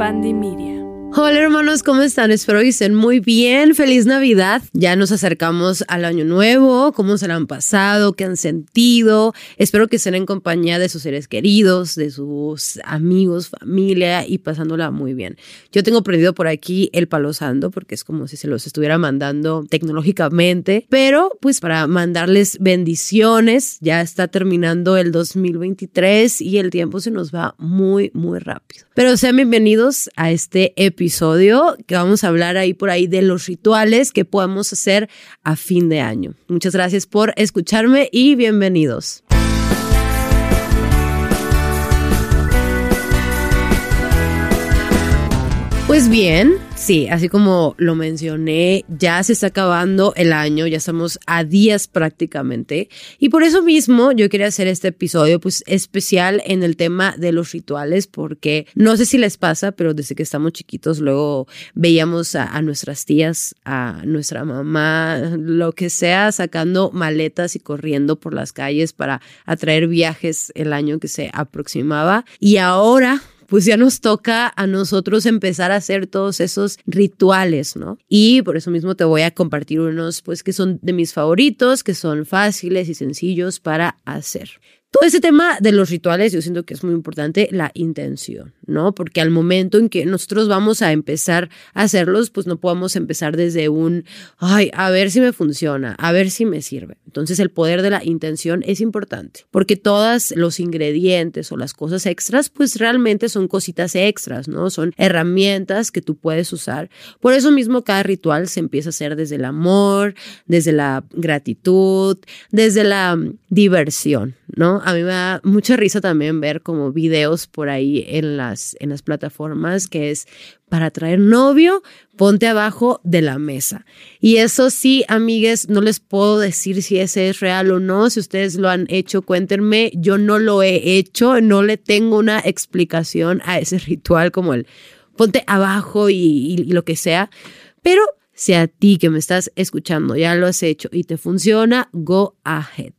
Fandi Media. Hola hermanos, ¿cómo están? Espero que estén muy bien. Feliz Navidad. Ya nos acercamos al año nuevo. ¿Cómo se la han pasado? ¿Qué han sentido? Espero que estén en compañía de sus seres queridos, de sus amigos, familia y pasándola muy bien. Yo tengo prendido por aquí el palo santo porque es como si se los estuviera mandando tecnológicamente, pero pues para mandarles bendiciones. Ya está terminando el 2023 y el tiempo se nos va muy, muy rápido. Pero sean bienvenidos a este episodio episodio que vamos a hablar ahí por ahí de los rituales que podemos hacer a fin de año. Muchas gracias por escucharme y bienvenidos. Pues bien, sí, así como lo mencioné, ya se está acabando el año, ya estamos a días prácticamente. Y por eso mismo yo quería hacer este episodio pues especial en el tema de los rituales, porque no sé si les pasa, pero desde que estamos chiquitos luego veíamos a, a nuestras tías, a nuestra mamá, lo que sea, sacando maletas y corriendo por las calles para atraer viajes el año que se aproximaba. Y ahora pues ya nos toca a nosotros empezar a hacer todos esos rituales, ¿no? Y por eso mismo te voy a compartir unos, pues, que son de mis favoritos, que son fáciles y sencillos para hacer. Todo ese tema de los rituales, yo siento que es muy importante la intención, ¿no? Porque al momento en que nosotros vamos a empezar a hacerlos, pues no podemos empezar desde un, ay, a ver si me funciona, a ver si me sirve. Entonces el poder de la intención es importante, porque todos los ingredientes o las cosas extras, pues realmente son cositas extras, ¿no? Son herramientas que tú puedes usar. Por eso mismo cada ritual se empieza a hacer desde el amor, desde la gratitud, desde la diversión, ¿no? A mí me da mucha risa también ver como videos por ahí en las, en las plataformas que es para traer novio, ponte abajo de la mesa. Y eso sí, amigues, no les puedo decir si ese es real o no. Si ustedes lo han hecho, cuéntenme. Yo no lo he hecho, no le tengo una explicación a ese ritual como el ponte abajo y, y lo que sea. Pero si a ti que me estás escuchando ya lo has hecho y te funciona, go ahead.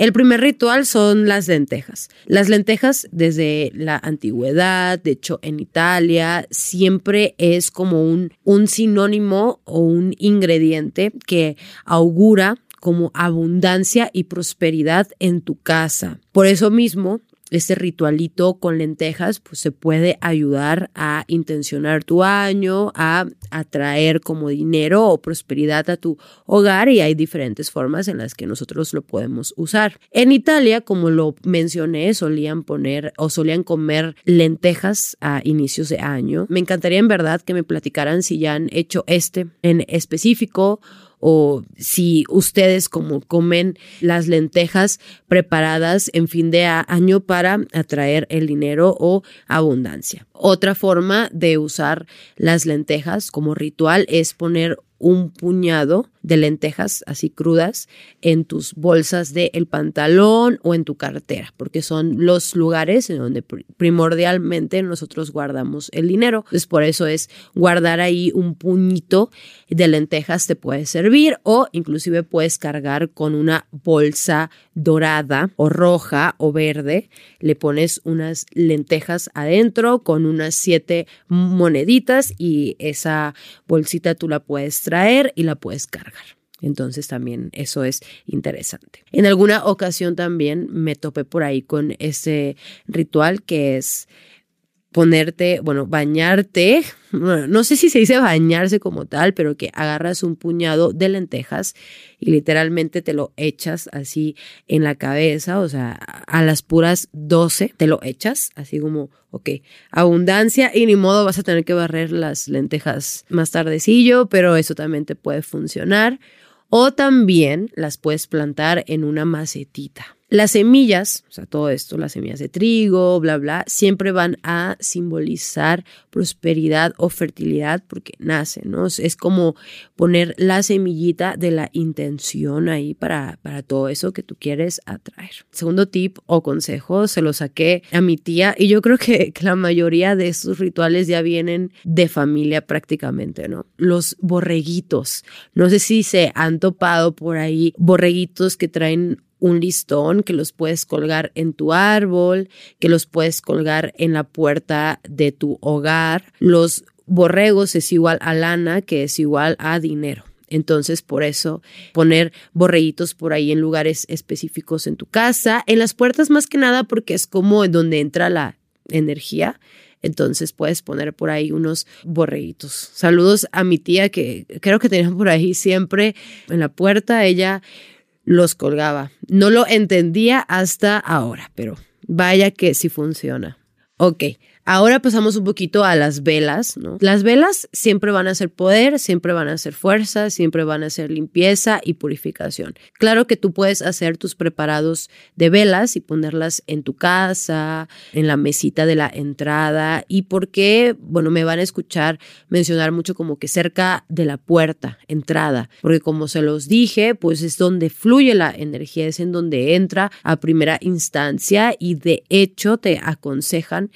El primer ritual son las lentejas. Las lentejas desde la antigüedad, de hecho en Italia, siempre es como un, un sinónimo o un ingrediente que augura como abundancia y prosperidad en tu casa. Por eso mismo, este ritualito con lentejas pues se puede ayudar a intencionar tu año, a atraer como dinero o prosperidad a tu hogar y hay diferentes formas en las que nosotros lo podemos usar. En Italia, como lo mencioné, solían poner o solían comer lentejas a inicios de año. Me encantaría en verdad que me platicaran si ya han hecho este en específico o si ustedes como comen las lentejas preparadas en fin de año para atraer el dinero o abundancia. Otra forma de usar las lentejas como ritual es poner un puñado de lentejas así crudas en tus bolsas del el pantalón o en tu cartera, porque son los lugares en donde primordialmente nosotros guardamos el dinero. Entonces, por eso es guardar ahí un puñito de lentejas te puede servir o inclusive puedes cargar con una bolsa dorada o roja o verde, le pones unas lentejas adentro con unas siete moneditas y esa bolsita tú la puedes y la puedes cargar. Entonces también eso es interesante. En alguna ocasión también me topé por ahí con ese ritual que es ponerte, bueno, bañarte, no sé si se dice bañarse como tal, pero que agarras un puñado de lentejas y literalmente te lo echas así en la cabeza, o sea, a las puras 12 te lo echas, así como, ok, abundancia y ni modo vas a tener que barrer las lentejas más tardecillo, pero eso también te puede funcionar. O también las puedes plantar en una macetita. Las semillas, o sea, todo esto, las semillas de trigo, bla, bla, siempre van a simbolizar prosperidad o fertilidad porque nacen, ¿no? Es como poner la semillita de la intención ahí para, para todo eso que tú quieres atraer. Segundo tip o consejo, se lo saqué a mi tía y yo creo que la mayoría de estos rituales ya vienen de familia prácticamente, ¿no? Los borreguitos. No sé si se han topado por ahí borreguitos que traen un listón que los puedes colgar en tu árbol, que los puedes colgar en la puerta de tu hogar. Los borregos es igual a lana, que es igual a dinero. Entonces, por eso poner borreguitos por ahí en lugares específicos en tu casa, en las puertas más que nada porque es como donde entra la energía. Entonces puedes poner por ahí unos borreguitos. Saludos a mi tía que creo que tenía por ahí siempre en la puerta. Ella los colgaba. No lo entendía hasta ahora, pero vaya que sí funciona. Ok, Ahora pasamos un poquito a las velas, ¿no? Las velas siempre van a ser poder, siempre van a ser fuerza, siempre van a ser limpieza y purificación. Claro que tú puedes hacer tus preparados de velas y ponerlas en tu casa, en la mesita de la entrada y porque, bueno, me van a escuchar mencionar mucho como que cerca de la puerta, entrada, porque como se los dije, pues es donde fluye la energía, es en donde entra a primera instancia y de hecho te aconsejan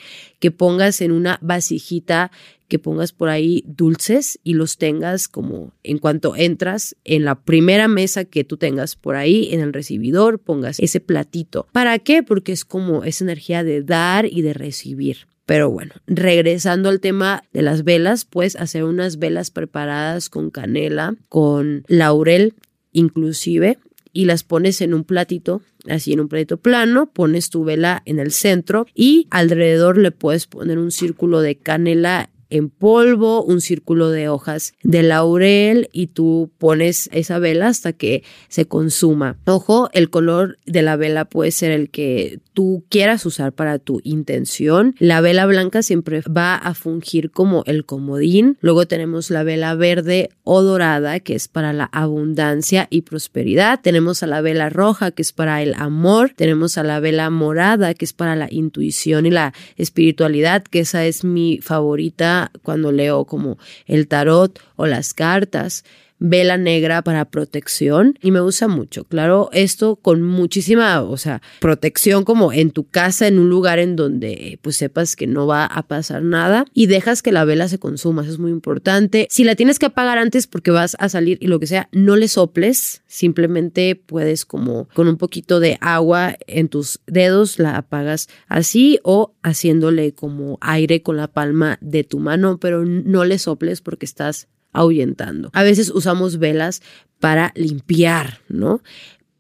que pongas en una vasijita, que pongas por ahí dulces y los tengas como en cuanto entras en la primera mesa que tú tengas por ahí, en el recibidor, pongas ese platito. ¿Para qué? Porque es como esa energía de dar y de recibir. Pero bueno, regresando al tema de las velas, puedes hacer unas velas preparadas con canela, con laurel inclusive, y las pones en un platito, así en un platito plano, pones tu vela en el centro y alrededor le puedes poner un círculo de canela en polvo, un círculo de hojas de laurel y tú pones esa vela hasta que se consuma. Ojo, el color de la vela puede ser el que tú quieras usar para tu intención. La vela blanca siempre va a fungir como el comodín. Luego tenemos la vela verde o dorada que es para la abundancia y prosperidad. Tenemos a la vela roja que es para el amor. Tenemos a la vela morada que es para la intuición y la espiritualidad, que esa es mi favorita cuando leo como el tarot o las cartas vela negra para protección y me usa mucho. Claro, esto con muchísima, o sea, protección como en tu casa, en un lugar en donde pues sepas que no va a pasar nada y dejas que la vela se consuma, eso es muy importante. Si la tienes que apagar antes porque vas a salir y lo que sea, no le soples, simplemente puedes como con un poquito de agua en tus dedos la apagas así o haciéndole como aire con la palma de tu mano, pero no le soples porque estás ahuyentando. A veces usamos velas para limpiar, ¿no?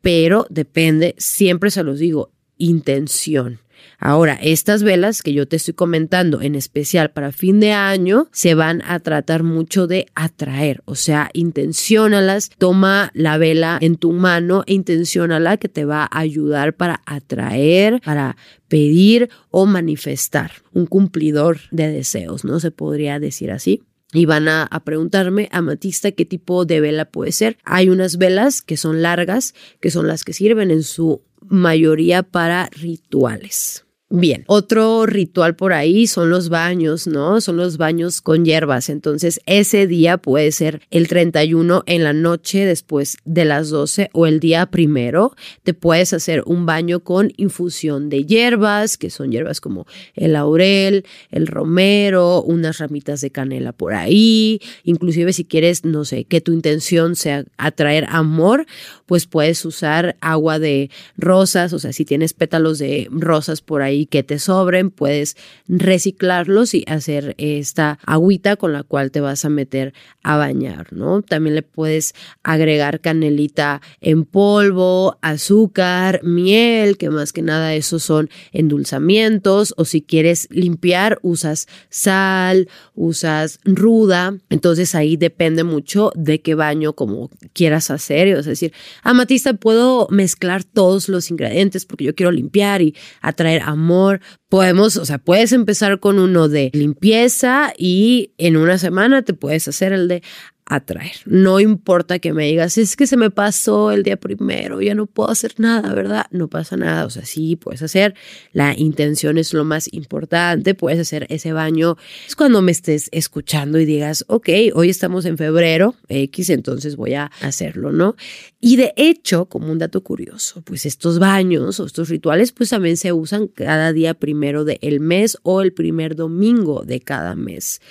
Pero depende, siempre se los digo, intención. Ahora, estas velas que yo te estoy comentando, en especial para fin de año, se van a tratar mucho de atraer, o sea, intenciónalas, toma la vela en tu mano e intenciónala que te va a ayudar para atraer, para pedir o manifestar, un cumplidor de deseos, ¿no? Se podría decir así y van a, preguntarme, amatista, qué tipo de vela puede ser. Hay unas velas que son largas, que son las que sirven en su mayoría para rituales. Bien, otro ritual por ahí son los baños, ¿no? Son los baños con hierbas. Entonces, ese día puede ser el 31 en la noche después de las 12 o el día primero. Te puedes hacer un baño con infusión de hierbas, que son hierbas como el laurel, el romero, unas ramitas de canela por ahí. Inclusive si quieres, no sé, que tu intención sea atraer amor, pues puedes usar agua de rosas, o sea, si tienes pétalos de rosas por ahí que te sobren, puedes reciclarlos y hacer esta agüita con la cual te vas a meter a bañar, ¿no? También le puedes agregar canelita en polvo, azúcar, miel, que más que nada esos son endulzamientos, o si quieres limpiar, usas sal, usas ruda, entonces ahí depende mucho de qué baño como quieras hacer, es decir, amatista puedo mezclar todos los ingredientes porque yo quiero limpiar y atraer amor Podemos, o sea, puedes empezar con uno de limpieza y en una semana te puedes hacer el de atraer. No importa que me digas, es que se me pasó el día primero, ya no puedo hacer nada, ¿verdad? No pasa nada, o sea, sí, puedes hacer, la intención es lo más importante, puedes hacer ese baño. Es cuando me estés escuchando y digas, ok, hoy estamos en febrero, X, entonces voy a hacerlo, ¿no? Y de hecho, como un dato curioso, pues estos baños o estos rituales, pues también se usan cada día primero del mes o el primer domingo de cada mes.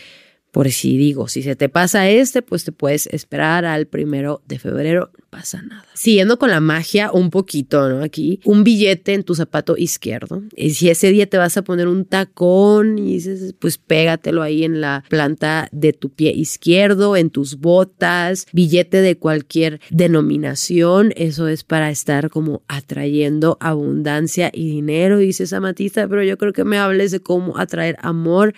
Por si digo, si se te pasa este, pues te puedes esperar al primero de febrero, no pasa nada. Siguiendo con la magia un poquito, ¿no? Aquí, un billete en tu zapato izquierdo. Y si ese día te vas a poner un tacón y dices, pues pégatelo ahí en la planta de tu pie izquierdo, en tus botas, billete de cualquier denominación. Eso es para estar como atrayendo abundancia y dinero, dice esa matista, pero yo creo que me hables de cómo atraer amor.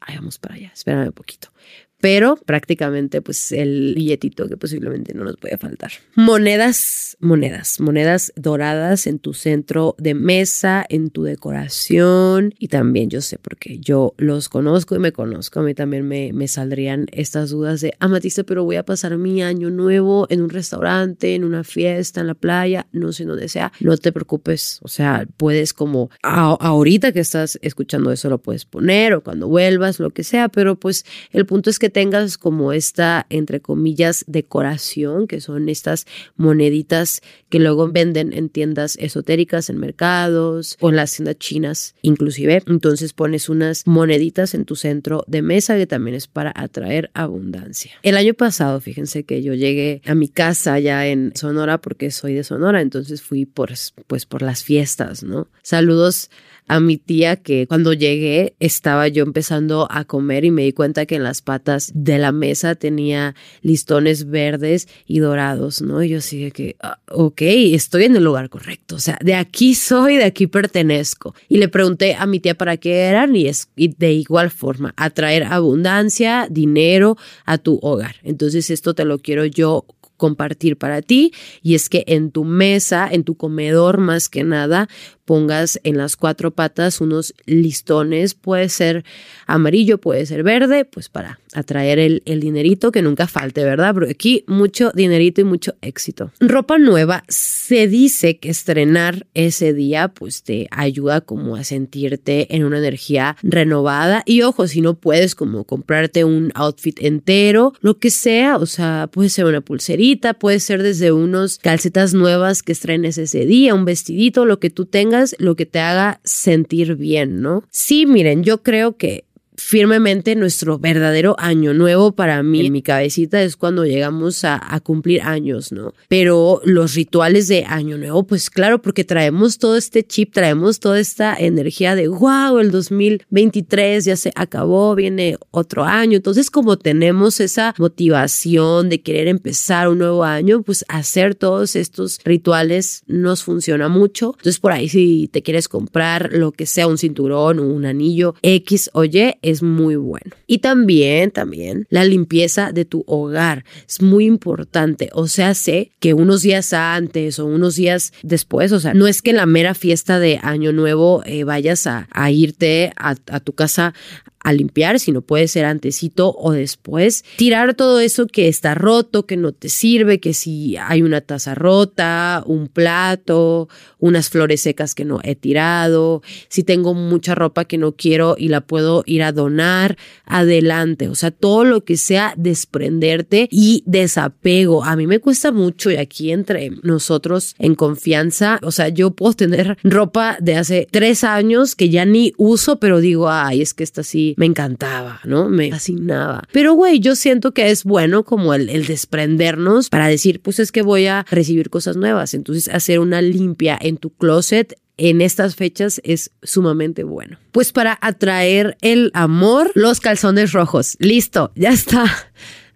Ahí vamos para allá, espérame un poquito pero prácticamente pues el billetito que posiblemente no nos puede faltar. Monedas, monedas, monedas doradas en tu centro de mesa, en tu decoración. Y también yo sé porque yo los conozco y me conozco, a mí también me, me saldrían estas dudas de amatista, pero voy a pasar mi año nuevo en un restaurante, en una fiesta, en la playa, no sé dónde sea, no te preocupes, o sea, puedes como ahorita que estás escuchando eso lo puedes poner o cuando vuelvas, lo que sea, pero pues el punto es que tengas como esta, entre comillas, decoración, que son estas moneditas que luego venden en tiendas esotéricas, en mercados o en las tiendas chinas inclusive. Entonces pones unas moneditas en tu centro de mesa que también es para atraer abundancia. El año pasado, fíjense que yo llegué a mi casa ya en Sonora porque soy de Sonora, entonces fui por, pues, por las fiestas, ¿no? Saludos a mi tía que cuando llegué estaba yo empezando a comer y me di cuenta que en las patas de la mesa tenía listones verdes y dorados, ¿no? Y yo así que, ah, ok, estoy en el lugar correcto, o sea, de aquí soy, de aquí pertenezco. Y le pregunté a mi tía para qué eran y, es, y de igual forma, atraer abundancia, dinero a tu hogar. Entonces esto te lo quiero yo compartir para ti y es que en tu mesa, en tu comedor más que nada, pongas en las cuatro patas unos listones, puede ser amarillo, puede ser verde, pues para atraer el, el dinerito que nunca falte, ¿verdad? Pero aquí mucho dinerito y mucho éxito. Ropa nueva, se dice que estrenar ese día pues te ayuda como a sentirte en una energía renovada y ojo, si no puedes como comprarte un outfit entero, lo que sea, o sea, puede ser una pulserita, puede ser desde unos calcetas nuevas que estrenes ese día, un vestidito, lo que tú tengas lo que te haga sentir bien, ¿no? Sí, miren, yo creo que firmemente nuestro verdadero año nuevo para mí, en mi cabecita, es cuando llegamos a, cumplir años, ¿no? Pero los rituales de año nuevo, pues claro, porque traemos todo este chip, traemos toda esta energía de, wow, el 2023 ya se acabó, viene otro año. Entonces, como tenemos esa motivación de querer empezar un nuevo año, pues hacer todos estos rituales nos funciona mucho. Entonces, por ahí si te quieres comprar lo que sea, un cinturón, un anillo X o Y, es muy bueno. Y también, también la limpieza de tu hogar es muy importante. O sea, sé que unos días antes o unos días después, o sea, no es que en la mera fiesta de Año Nuevo eh, vayas a, irte a, a tu casa a limpiar, sino puede ser antecito o después. Tirar todo eso que está roto, que no te sirve, que si hay una taza rota, un plato, unas flores secas que no he tirado, si tengo mucha ropa que no quiero y la puedo ir a donar, adelante. O sea, todo lo que sea desprenderte y desapego. A mí me cuesta mucho y aquí entre nosotros en confianza, o sea, yo puedo tener ropa de hace tres años que ya ni uso, pero digo, ay, es que está así me encantaba, ¿no? Me fascinaba. Pero, güey, yo siento que es bueno como el, el desprendernos para decir, pues es que voy a recibir cosas nuevas. Entonces, hacer una limpia en tu closet en estas fechas es sumamente bueno. Pues para atraer el amor, los calzones rojos. Listo, ya está.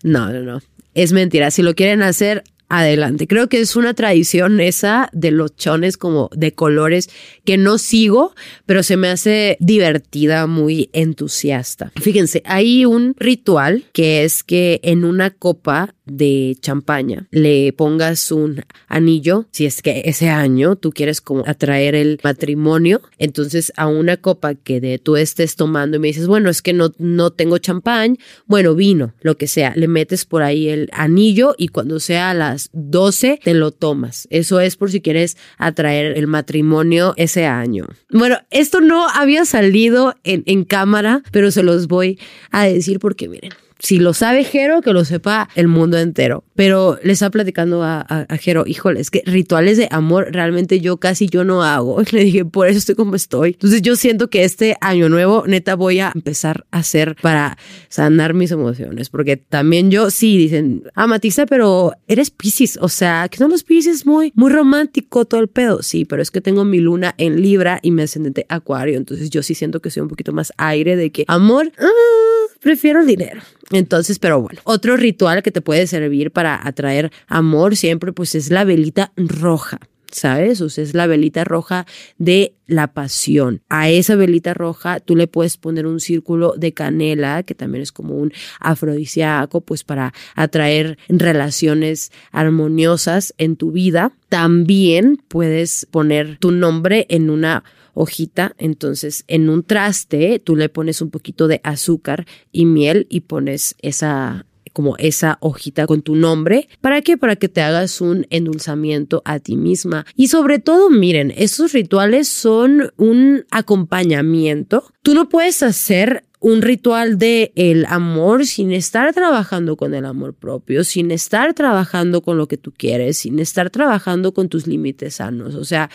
No, no, no. Es mentira. Si lo quieren hacer, adelante. Creo que es una tradición esa de los chones como de colores que no sigo, pero se me hace divertida, muy entusiasta. Fíjense, hay un ritual que es que en una copa de champaña le pongas un anillo, si es que ese año tú quieres como atraer el matrimonio, entonces a una copa que de tú estés tomando y me dices, bueno, es que no, no tengo champán, bueno, vino, lo que sea, le metes por ahí el anillo y cuando sea a las 12 te lo tomas. Eso es por si quieres atraer el matrimonio ese año. Bueno, esto no había salido en, en cámara, pero se los voy a decir porque miren, si lo sabe Jero, que lo sepa el mundo entero. Pero le estaba platicando a, a, Jero, híjole, es que rituales de amor realmente yo casi yo no hago. le dije, por eso estoy como estoy. Entonces yo siento que este año nuevo, neta, voy a empezar a hacer para sanar mis emociones. Porque también yo, sí, dicen, ah, Matista, pero eres Pisces. O sea, que son los Pisces muy, muy romántico todo el pedo. Sí, pero es que tengo mi luna en Libra y mi ascendente Acuario. Entonces yo sí siento que soy un poquito más aire de que amor, ah, prefiero el dinero. Entonces, pero bueno, otro ritual que te puede servir para atraer amor siempre, pues es la velita roja. ¿sabes? O sea, es la velita roja de la pasión. A esa velita roja tú le puedes poner un círculo de canela, que también es como un afrodisíaco, pues para atraer relaciones armoniosas en tu vida. También puedes poner tu nombre en una hojita. Entonces, en un traste, tú le pones un poquito de azúcar y miel y pones esa como esa hojita con tu nombre. ¿Para qué? Para que te hagas un endulzamiento a ti misma. Y sobre todo, miren, estos rituales son un acompañamiento. Tú no puedes hacer un ritual de el amor sin estar trabajando con el amor propio, sin estar trabajando con lo que tú quieres, sin estar trabajando con tus límites sanos. O sea,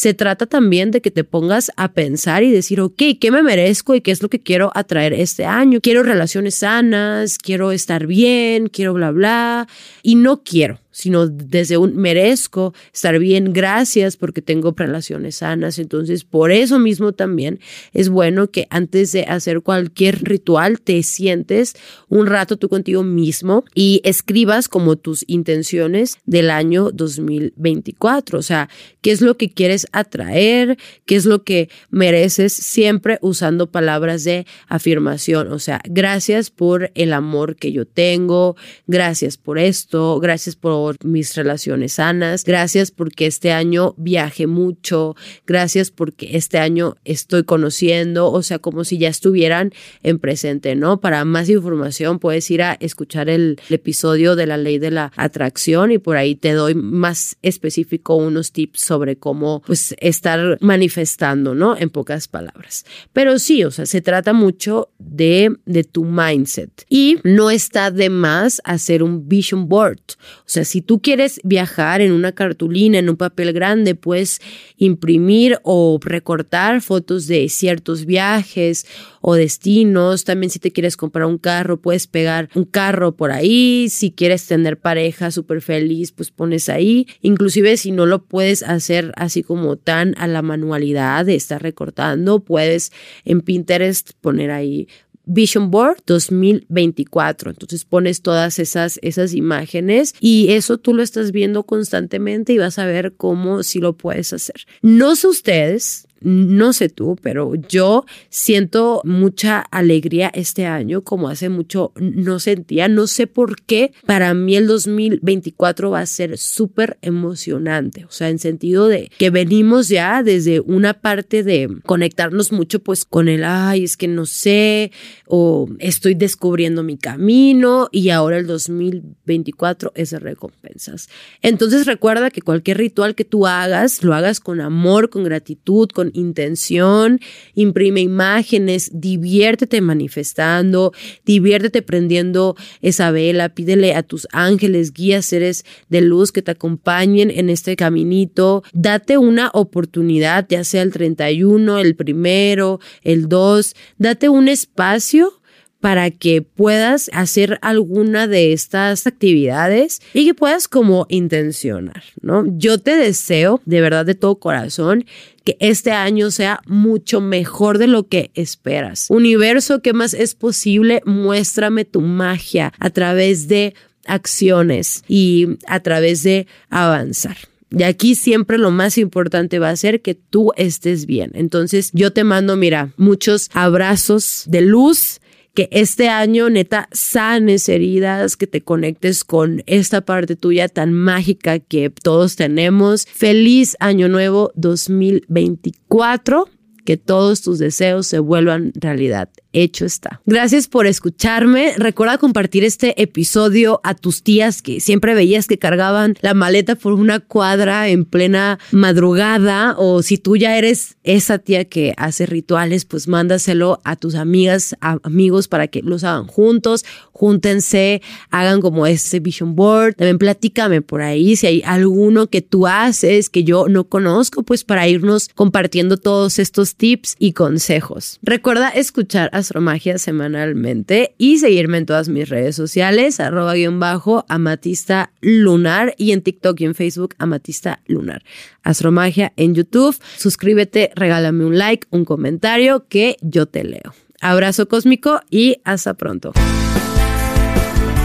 se trata también de que te pongas a pensar y decir, ok, ¿qué me merezco y qué es lo que quiero atraer este año? Quiero relaciones sanas, quiero estar bien, quiero bla, bla, y no quiero sino desde un merezco estar bien, gracias porque tengo relaciones sanas. Entonces, por eso mismo también es bueno que antes de hacer cualquier ritual te sientes un rato tú contigo mismo y escribas como tus intenciones del año 2024. O sea, qué es lo que quieres atraer, qué es lo que mereces, siempre usando palabras de afirmación. O sea, gracias por el amor que yo tengo, gracias por esto, gracias por mis relaciones sanas. Gracias porque este año viaje mucho. Gracias porque este año estoy conociendo, o sea, como si ya estuvieran en presente, ¿no? Para más información puedes ir a escuchar el, episodio de la ley de la atracción y por ahí te doy más específico unos tips sobre cómo pues estar manifestando, ¿no? En pocas palabras. Pero sí, o sea, se trata mucho de, de tu mindset y no está de más hacer un vision board. O sea, si tú quieres viajar en una cartulina, en un papel grande, puedes imprimir o recortar fotos de ciertos viajes o destinos. También si te quieres comprar un carro, puedes pegar un carro por ahí. Si quieres tener pareja súper feliz, pues pones ahí. Inclusive si no lo puedes hacer así como tan a la manualidad de estar recortando, puedes en Pinterest poner ahí Vision Board 2024. Entonces pones todas esas, esas imágenes y eso tú lo estás viendo constantemente y vas a ver cómo si lo puedes hacer. No sé ustedes, no sé tú, pero yo siento mucha alegría este año, como hace mucho no sentía. No sé por qué. Para mí el 2024 va a ser súper emocionante. O sea, en sentido de que venimos ya desde una parte de conectarnos mucho pues con el, ay, es que no sé, o estoy descubriendo mi camino y ahora el 2024 es de recompensas. Entonces recuerda que cualquier ritual que tú hagas, lo hagas con amor, con gratitud, con intención, imprime imágenes, diviértete manifestando, diviértete prendiendo esa vela, pídele a tus ángeles, guías, seres de luz que te acompañen en este caminito, date una oportunidad, ya sea el 31, el primero, el 2, date un espacio para que puedas hacer alguna de estas actividades y que puedas como intencionar, ¿no? Yo te deseo de verdad de todo corazón que este año sea mucho mejor de lo que esperas. Universo, ¿qué más es posible? Muéstrame tu magia a través de acciones y a través de avanzar. Y aquí siempre lo más importante va a ser que tú estés bien. Entonces yo te mando, mira, muchos abrazos de luz que este año neta sanes heridas, que te conectes con esta parte tuya tan mágica que todos tenemos. Feliz año nuevo 2024, que todos tus deseos se vuelvan realidad. Hecho está. Gracias por escucharme. Recuerda compartir este episodio a tus tías que siempre veías que cargaban la maleta por una cuadra en plena madrugada o si tú ya eres esa tía que hace rituales, pues mándaselo a tus amigas, amigos para que los hagan juntos, júntense, hagan como este vision board. También platícame por ahí si hay alguno que tú haces que yo no conozco, pues para irnos compartiendo todos estos tips y consejos. Recuerda escuchar Astromagia semanalmente y seguirme en todas mis redes sociales, arroba guion bajo amatista lunar y en TikTok y en Facebook amatista lunar. Astromagia en YouTube. Suscríbete, regálame un like, un comentario que yo te leo. Abrazo cósmico y hasta pronto.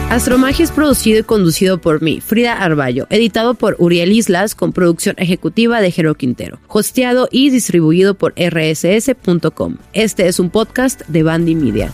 Astromagia es producido y conducido por mí, Frida Arballo, editado por Uriel Islas con producción ejecutiva de Jero Quintero, hosteado y distribuido por rss.com. Este es un podcast de Bandy Media.